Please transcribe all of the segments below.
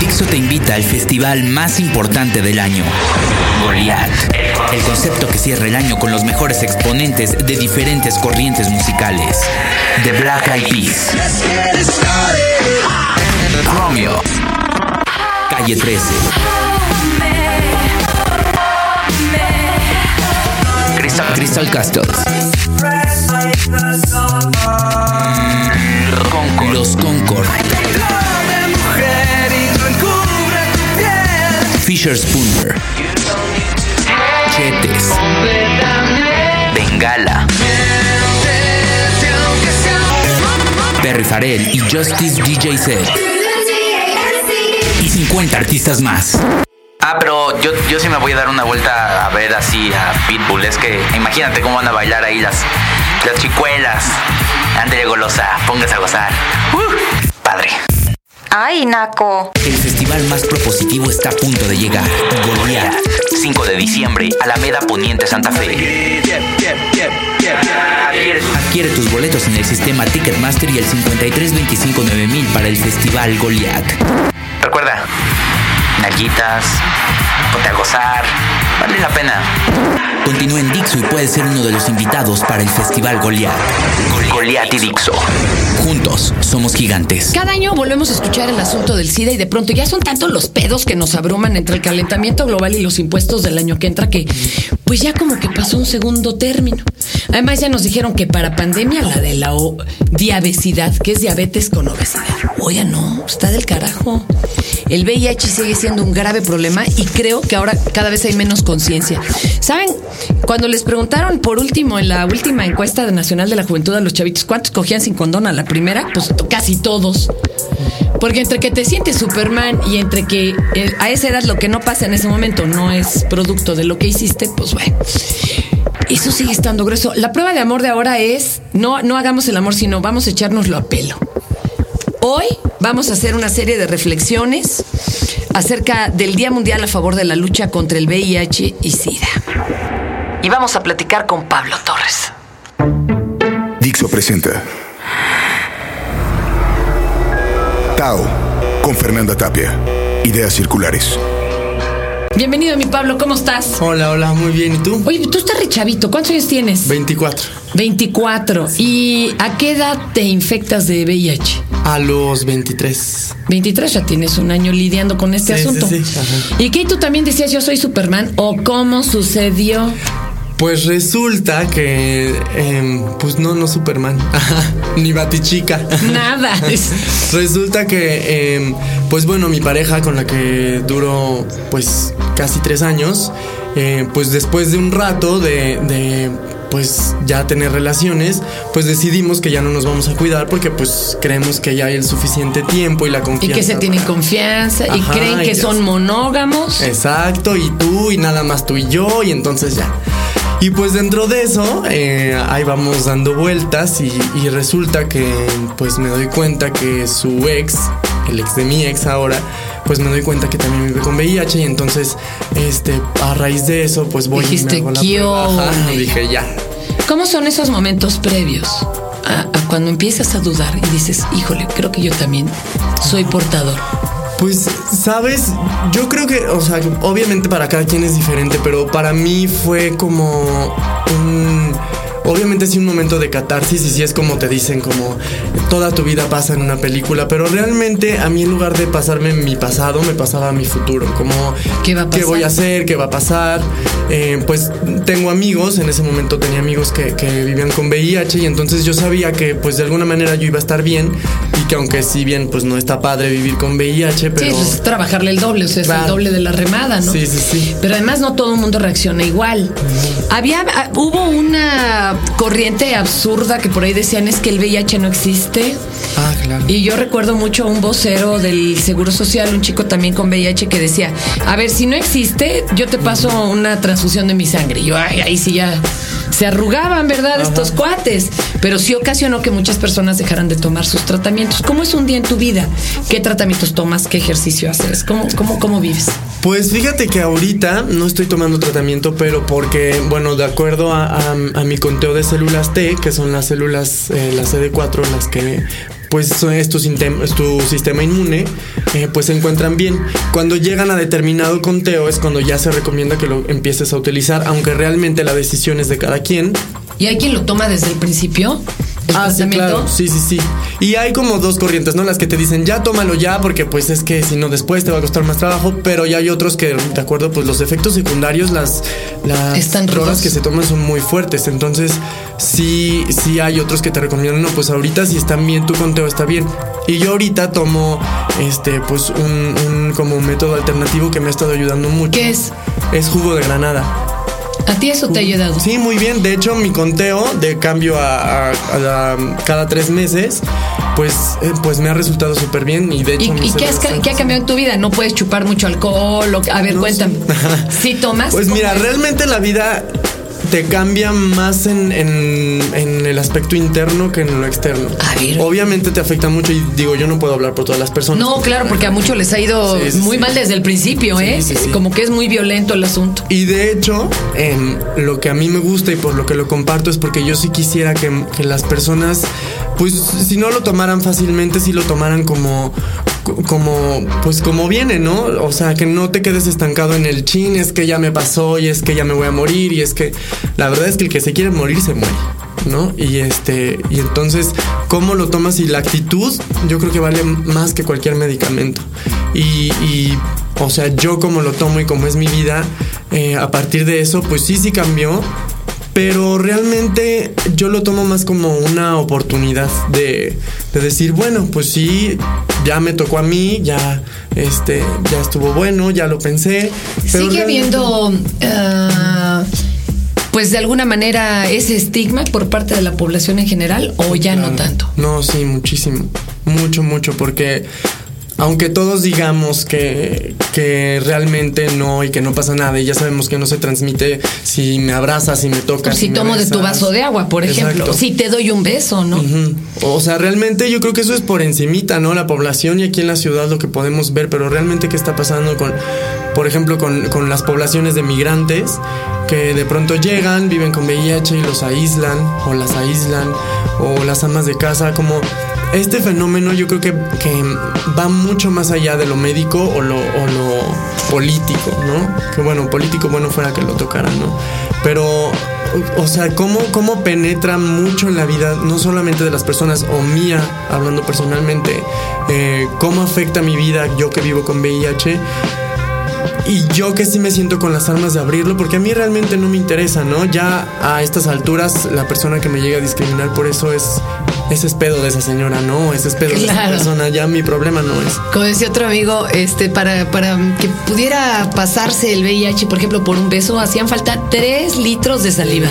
Dixo te invita al festival más importante del año, Goliath. El concepto que cierra el año con los mejores exponentes de diferentes corrientes musicales. The Black Eyed Peas. Romeo. Calle 13. Crystal, Crystal Castles. Concord. Los Concord. Fisher Spooner. Chetes. Bengala. Perry Farrell y Justice DJ Set. Y 50 artistas más. Ah, pero yo, yo sí me voy a dar una vuelta a ver así a Pitbull. Es que imagínate cómo van a bailar ahí las, las chicuelas. Ándale golosa, póngase a gozar. Uh, padre. Ay, Naco. El festival más propositivo está a punto de llegar. Goliath. 5 de diciembre, Alameda Poniente Santa Fe. Adquiere tus boletos en el sistema Ticketmaster y el 53259000 para el festival Goliath. Recuerda, nalguitas, ponte a gozar, vale la pena. Continúa en Dixo y puedes ser uno de los invitados para el festival Goliath. Goliath y Dixo. Juntos somos gigantes. Cada año volvemos a escuchar el asunto del SIDA y de pronto ya son tantos los pedos que nos abruman entre el calentamiento global y los impuestos del año que entra que pues ya como que pasó un segundo término. Además ya nos dijeron que para pandemia la de la o- diabesidad, que es diabetes con obesidad. Oye, no, está del carajo. El VIH sigue siendo un grave problema y creo que ahora cada vez hay menos conciencia. ¿Saben? Cuando les preguntaron por último en la última encuesta nacional de la juventud a los chavitos cuántos cogían sin condón a la primera, pues casi todos. Porque entre que te sientes Superman y entre que eh, a esa edad lo que no pasa en ese momento no es producto de lo que hiciste, pues bueno. Eso sigue estando grueso. La prueba de amor de ahora es no, no hagamos el amor, sino vamos a echárnoslo a pelo. Hoy vamos a hacer una serie de reflexiones acerca del Día Mundial a favor de la lucha contra el VIH y SIDA. Y vamos a platicar con Pablo Torres. Dixo presenta Tao con Fernanda Tapia. Ideas circulares. Bienvenido, mi Pablo, ¿cómo estás? Hola, hola, muy bien. ¿Y tú? Oye, tú estás re chavito, ¿cuántos años tienes? 24. 24. ¿Y a qué edad te infectas de VIH? A los 23. 23 ya tienes un año lidiando con este Sí, sí, asunto. sí, ajá. ¿Y qué tú también decías yo soy Superman? ¿O cómo sucedió? Pues resulta que, em, pues no, no Superman, Ajá, ni Batichica. Nada. Resulta que, em, pues bueno, mi pareja con la que duró pues casi tres años, eh, pues después de un rato de, de, pues ya tener relaciones, pues decidimos que ya no nos vamos a cuidar porque pues creemos que ya hay el suficiente tiempo y la y confianza. que se tienen confianza y creen y que son monógamos. Exacto, y tú y nada más tú y yo, y entonces ya. Y pues dentro de eso, eh, ahí vamos dando vueltas y, y resulta que pues me doy cuenta que su ex, el ex de mi ex ahora, pues me doy cuenta que también vive con VIH y entonces, este, a raíz de eso, pues voy Dijiste, y me dije ya. ¿Cómo son esos momentos previos a, a cuando empiezas a dudar y dices, híjole, creo que yo también soy portador? Pues, sabes, yo creo que, o sea, obviamente para cada quien es diferente, pero para mí fue como un... Obviamente sí un momento de catarsis y sí es como te dicen, como toda tu vida pasa en una película, pero realmente a mí en lugar de pasarme mi pasado, me pasaba mi futuro, como ¿Qué va a pasar? voy a hacer, qué va a pasar. Eh, pues tengo amigos, en ese momento tenía amigos que, que vivían con VIH y entonces yo sabía que pues de alguna manera yo iba a estar bien y que aunque si bien pues no está padre vivir con VIH, pero... Sí, pues es trabajarle el doble, o sea, es el doble de la remada, ¿no? Sí, sí, sí. Pero además no todo el mundo reacciona igual. Había, ah, hubo una corriente absurda que por ahí decían es que el VIH no existe. Ah, claro. Y yo recuerdo mucho a un vocero del Seguro Social, un chico también con VIH, que decía, a ver, si no existe, yo te paso una transfusión de mi sangre. Y yo, ay, ahí sí ya se arrugaban, ¿verdad? Estos cuates. Pero sí ocasionó que muchas personas dejaran de tomar sus tratamientos. ¿Cómo es un día en tu vida? ¿Qué tratamientos tomas? ¿Qué ejercicio haces? ¿Cómo, cómo, cómo vives? Pues fíjate que ahorita no estoy tomando tratamiento, pero porque, bueno, de acuerdo a, a- a mi conteo de células T, que son las células, eh, las CD4, las que pues es tu, tu sistema inmune, eh, pues se encuentran bien. Cuando llegan a determinado conteo es cuando ya se recomienda que lo empieces a utilizar, aunque realmente la decisión es de cada quien. ¿Y hay quien lo toma desde el principio? ¿El Ah, sí, claro. Sí, sí, sí. Y hay como dos corrientes, ¿no? Las que te dicen, ya tómalo ya, porque pues es que si no después te va a costar más trabajo, pero ya hay otros que, de acuerdo, pues los efectos secundarios, las, las Están drogas rudos. que se toman son muy fuertes. Entonces, sí, sí hay otros que te recomiendan, no, pues ahorita si están bien, tu conteo está bien. Y yo ahorita tomo, este, pues un, un como método alternativo que me ha estado ayudando mucho. ¿Qué es? Es jugo de granada. ¿A ti eso te ha ayudado? Sí, muy bien. De hecho, mi conteo de cambio a, a- a la- cada tres meses, pues, eh, pues me ha resultado súper bien. Y de ¿Y, hecho, y qué, has qué ha cambiado en tu vida? ¿No puedes chupar mucho alcohol? o- a ver, No cuéntame. ¿Sí tomas? Pues ¿Cómo mira, es? realmente la vida te cambia más en, en- en el aspecto interno que en lo externo. A ver. Obviamente te afecta mucho y digo, yo no puedo hablar por todas las personas. No, claro, porque a muchos les ha ido Sí, sí, muy sí. mal desde el principio, Sí, ¿eh? sí, sí. Como que es muy violento el asunto. Y de hecho, em, lo que a mí me gusta y por lo que lo comparto es porque yo sí quisiera que, que las personas, pues si no lo tomaran fácilmente, si lo tomaran como, como, pues como viene, ¿no? O sea, que no te quedes estancado en el chin, es que ya me pasó y es que ya me voy a morir y es que la verdad es que el que se quiere morir se muere. ¿No? Y este, y entonces, ¿cómo lo tomas? Y la actitud, yo creo que vale más que cualquier medicamento. Y, y, o sea, yo como lo tomo y como es mi vida, eh, a partir de eso, pues sí, sí cambió. Pero realmente yo lo tomo más como una oportunidad de, de decir, bueno, pues sí, ya me tocó a mí, ya, este, ya estuvo bueno, ya lo pensé. pero ¿Sigue habiendo, ah, pues de alguna manera, ese estigma por parte de la población en general o ya no tanto? No, sí, muchísimo. Mucho, mucho, porque aunque todos digamos que, que realmente no y que no pasa nada y ya sabemos que no se transmite si me abrazas, si me tocas. si me tomo de tu vaso de agua, por ejemplo. Si te doy un beso, ¿no? Ujú. O sea, realmente yo creo que eso es por encimita, ¿no? La población y aquí en la ciudad lo que podemos ver, pero realmente qué está pasando con, por ejemplo, con, con las poblaciones de migrantes que de pronto llegan, viven con VIH y los aíslan o las aíslan o las amas de casa, como este fenómeno yo creo que, que va mucho más allá de lo médico o lo, político, ¿no? Que bueno, político bueno fuera que lo tocaran, ¿no? Pero o sea, cómo, cómo penetra mucho en la vida, no solamente de las personas o mía, hablando personalmente, eh, cómo afecta mi vida yo que vivo con VIH. Y yo que sí me siento con las armas de abrirlo, porque a mí realmente no me interesa, ¿no? Ya a estas alturas, la persona que me llega a discriminar por eso es. Ese es pedo de esa señora, ¿no? Ese es pedo de esa persona. Ya mi problema no es. Como decía otro amigo, este, para, para que pudiera pasarse el VIH, por ejemplo, por un beso, hacían falta tres litros de saliva.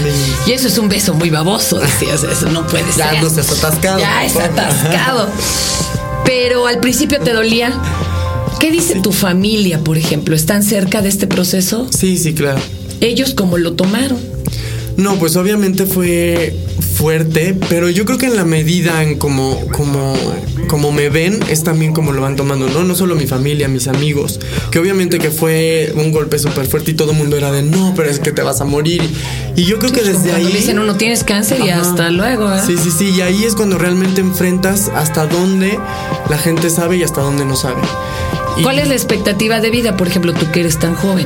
Y eso es un beso muy baboso, decías, eso no puede Ya ser. no estás atascado. Ya está atascado. Pero al principio te dolía. ¿Qué dice tu familia, por ejemplo? ¿Están cerca de este proceso? Sí, sí, claro. Ellos cómo lo tomaron. No, pues obviamente fue fuerte, pero yo creo que en la medida en como, como, como me ven, es también como lo van tomando, ¿no? No solo mi familia, mis amigos, que obviamente que fue un golpe súper fuerte y todo el mundo era de, no, pero es que te vas a morir. Y yo creo que desde ahí... dicen uno tienes cáncer y Ajá. hasta luego, ¿eh? Sí, sí, sí, y ahí es cuando realmente enfrentas hasta dónde la gente sabe y hasta dónde no sabe. Y- ¿Cuál es la expectativa de vida, por ejemplo, tú que eres tan joven?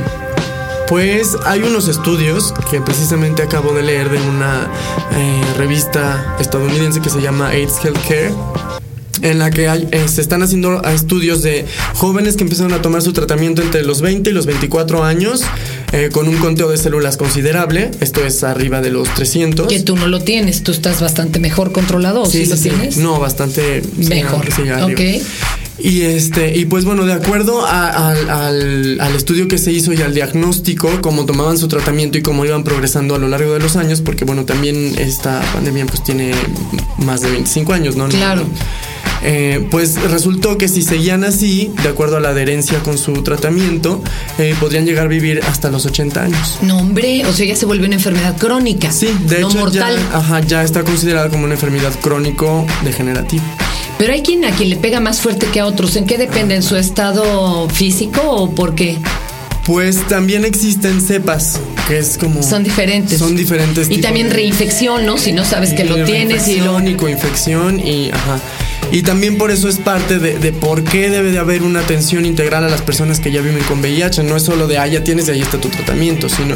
Pues hay unos estudios que precisamente acabo de leer de una eh, revista estadounidense que se llama AIDS Healthcare. En la que hay- eh, se están haciendo estudios de jóvenes que empezaron a tomar su tratamiento entre los 20 y los 24 años, eh, con un conteo de células considerable, esto es arriba de los 300. Que tú no lo tienes, tú estás bastante mejor controlado, ¿o sí, lo tienes? No, bastante sí, Mejor. sí, arriba. Y este, y pues bueno, de acuerdo a- al, al- al estudio que se hizo y al diagnóstico, cómo tomaban su tratamiento y cómo iban progresando a lo largo de los años, porque bueno, también esta pandemia pues tiene más de 25 años, ¿no? Claro. Eh, pues resultó que si seguían así, de acuerdo a la adherencia con su tratamiento, eh, podrían llegar a vivir hasta los 80 años. No, hombre, o sea, ya se vuelve una enfermedad crónica. Sí, de no hecho mortal. Ya, ajá, ya está considerada como una enfermedad crónico-degenerativa. Pero hay quien a quien le pega más fuerte que a otros. ¿En qué depende? ¿En su estado físico o por qué? Pues también existen cepas, que es como... Son diferentes. Son diferentes. Y tipos también reinfección, ¿no? Si no sabes que lo tienes y lo. reinfección y coinfección y ajá. Y también por eso es parte de, por qué debe de haber una atención integral a las personas que ya viven con VIH. No es solo de, ah, ya tienes y ahí está tu tratamiento, sino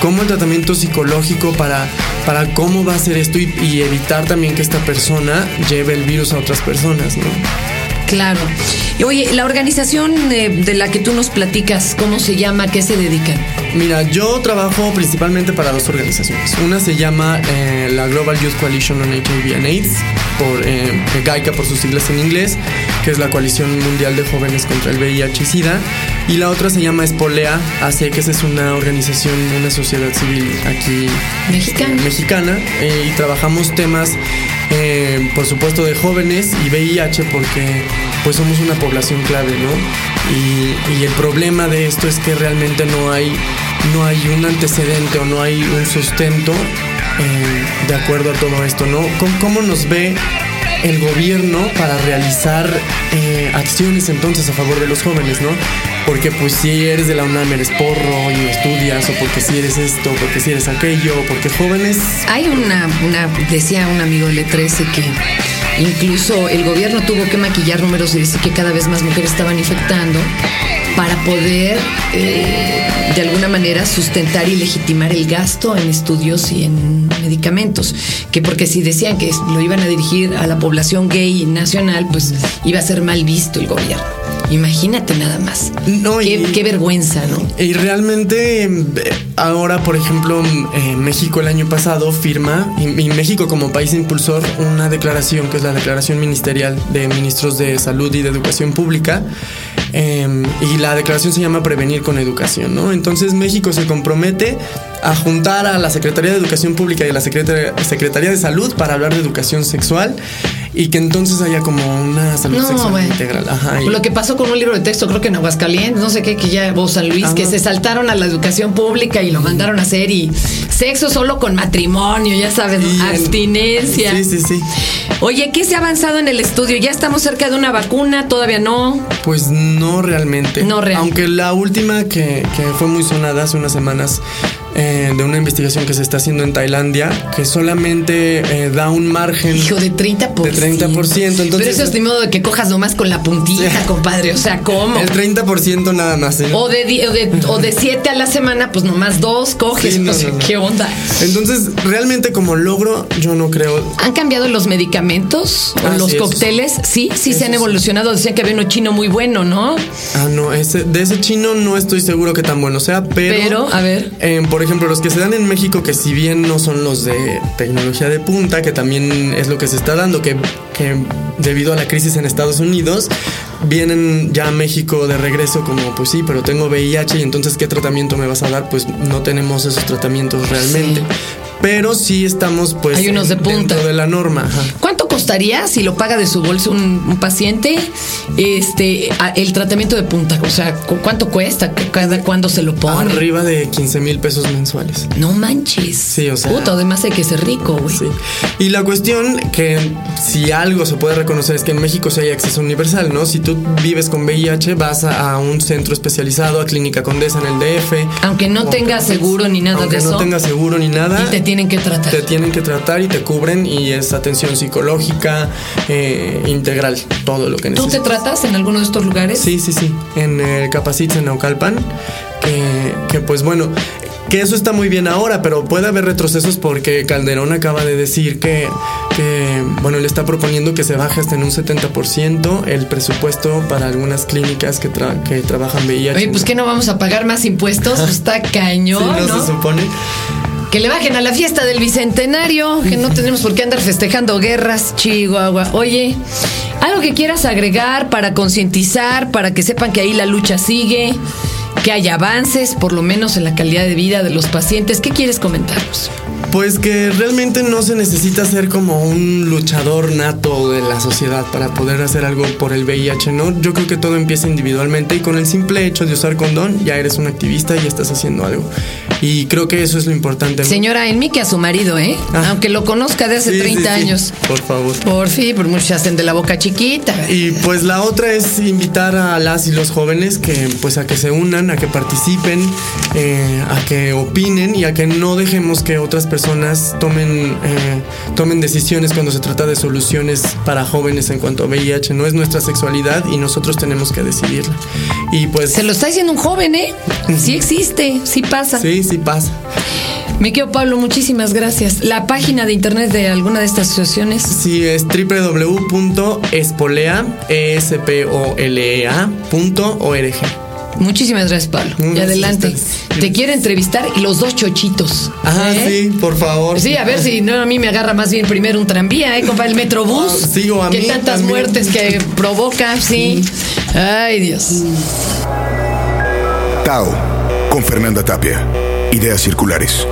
cómo el tratamiento psicológico para, para cómo va a ser esto y, y evitar también que esta persona lleve el virus a otras personas, ¿no? Claro. Y oye, la organización de, de la que tú nos platicas, ¿cómo se llama? ¿A qué se dedican? Mira, yo trabajo principalmente para dos organizaciones. Una se llama eh, la Global Youth Coalition on HIV and AIDS, por eh, GAICA por sus siglas en inglés, que es la Coalición Mundial de Jóvenes contra el VIH y SIDA. Y la otra se llama Espolea AC, que esa es una organización, una sociedad civil aquí Mexicana. eh, mexicana eh, y trabajamos temas, eh, por supuesto, de jóvenes y VIH porque pues somos una población clave, ¿no? Y, el problema de esto es que realmente no hay, no hay un antecedente o no hay un sustento eh, de acuerdo a todo esto, ¿no? ¿Cómo, cómo nos ve el gobierno para realizar eh, acciones entonces a favor de los jóvenes, ¿no? Porque pues si eres de la UNAM eres porro y no estudias, o porque si eres esto, porque si eres aquello, porque jóvenes... Hay una, una, decía un amigo del E13 que incluso el gobierno tuvo que maquillar números y decir que cada vez más mujeres estaban infectando para poder eh, de alguna manera sustentar y legitimar el gasto en estudios y en medicamentos. Que porque si decían que lo iban a dirigir a la población gay nacional, pues iba a ser mal visto el gobierno. Imagínate nada más. No, qué, y- qué vergüenza, ¿no? Y realmente eh, ahora, por ejemplo, eh, México el año pasado firma, y, y México como país impulsor, una declaración que es la Declaración Ministerial de Ministros de Salud y de Educación Pública. eh, y la declaración se llama Prevenir con Educación, ¿no? Entonces México se compromete a juntar a la Secretaría de Educación Pública y a la Secretaría, Secretaría de Salud para hablar de educación sexual y que entonces haya como una salud No, sexual bueno. integral. Ajá, y- Lo que pasó con un libro de texto, creo que en Aguascalientes, no sé qué, que ya, o San Luis, Ajá. que se saltaron a la educación pública y lo mandaron a hacer y sexo solo con matrimonio, ya sabes, y en- abstinencia. Sí, sí, sí. Oye, ¿qué se ha avanzado en el estudio? ¿Ya estamos cerca de una vacuna? ¿Todavía no? Pues no realmente. No real. Aunque la última que, que fue muy sonada hace unas semanas eh, de una investigación que se está haciendo en Tailandia, que solamente eh, da un margen. Hijo de 30%. De 30%, entonces- Pero eso es de modo de que cojas nomás con la puntita, Sí. compadre. O sea, ¿cómo? El 30% nada más. ¿eh? O de, o, de, o de siete a la semana, pues nomás dos coges. Sí, no, o sea, no, no. ¿Qué onda? Entonces, realmente como logro, yo no creo. ¿Han cambiado los medicamentos o los sí, cócteles? Sí, sí, se han sí. evolucionado. Decían que había uno chino muy bueno, ¿no? Ah, no, ese, de ese chino no estoy seguro que tan bueno sea, pero. Pero, a ver. eh, por ejemplo, los que se dan en México, que si bien no son los de tecnología de punta, que también es lo que se está dando, que, que debido a la crisis en Estados Unidos, vienen ya a México de regreso como, pues sí, pero tengo VIH y entonces, ¿qué tratamiento me vas a dar? Pues no tenemos esos tratamientos realmente. Sí. Pero sí estamos, pues. Hay unos de en- punta. Dentro de la norma. ajá. ¿Cuánto costaría si lo paga de su bolsa un, un paciente este a- el tratamiento de punta? O sea, ¿cu- ¿cuánto cuesta? ¿Cu- ¿Cada cuándo se lo pone? Arriba de 15 mil pesos mensuales. No manches. Sí, o sea- Puta, además hay que ser rico, güey. Sí. Y la cuestión que si algo se puede reconocer es que en México sí hay acceso universal, ¿no? Si tú vives con VIH, vas a, a un centro especializado, a Clínica Condesa en el DF. Aunque no tengas seguro ni nada aunque de no eso. tengas seguro ni nada. Y te tienen que tratar. te tienen que tratar y te cubren y es atención psicológica eh, integral, todo lo que ¿Tú te necesitas. tratas en alguno de estos lugares? Sí, sí, sí. En el Capacitz en Naucalpan. Que, que pues bueno. Que eso está muy bien ahora, pero puede haber retrocesos porque Calderón acaba de decir que, que, bueno, le está proponiendo que se baje hasta en un 70% el presupuesto para algunas clínicas que, tra- que trabajan VIH. Oye, pues que no vamos a pagar más impuestos, Pues está Sí, cañón, no, ¿no? se supone. Que le bajen a la fiesta del bicentenario, que no tenemos por qué andar festejando guerras, Chihuahua. Oye, algo que quieras agregar para concientizar, para que sepan que ahí la lucha sigue, que hay avances, por lo menos en la calidad de vida de los pacientes. ¿Qué quieres comentarnos? Pues que realmente no se necesita ser como un luchador nato de la sociedad para poder hacer algo por el VIH, ¿no? Yo creo que todo empieza individualmente y con el simple hecho de usar condón ya eres un activista y estás haciendo algo. Y creo que eso es lo importante. ¿no? Señora, en mí que a su marido, ¿eh? Ah. Aunque lo conozca de hace Sí, sí, 30 sí, años. Por favor. Por fin, por muchos hacen de la boca chiquita. Y pues la otra es invitar a las y los jóvenes que pues a que se unan, a que participen, eh, a que opinen y a que no dejemos que otras personas personas tomen, eh, tomen decisiones cuando se trata de soluciones para jóvenes en cuanto a VIH. No es nuestra sexualidad y nosotros tenemos que decidirla. Y pues... Se lo está diciendo un joven, ¿eh? Sí existe, sí pasa. Sí, sí pasa. Mi querido Pablo, muchísimas gracias. ¿La página de internet de alguna de estas asociaciones? Sí, es www.espolea, e o e Muchísimas gracias, Pablo. y adelante. Te quiero entrevistar y los dos chochitos. Ah, sí, por favor. Sí, a ver si no a mí me agarra más bien primero un tranvía, ¿eh, compa? El metrobús. Ah, sigo a que mí tantas también. muertes que provoca, sí. Ay, Dios. Tao, con Fernanda Tapia. Ideas circulares.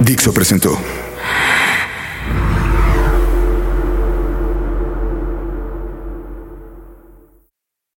Dixo presentó.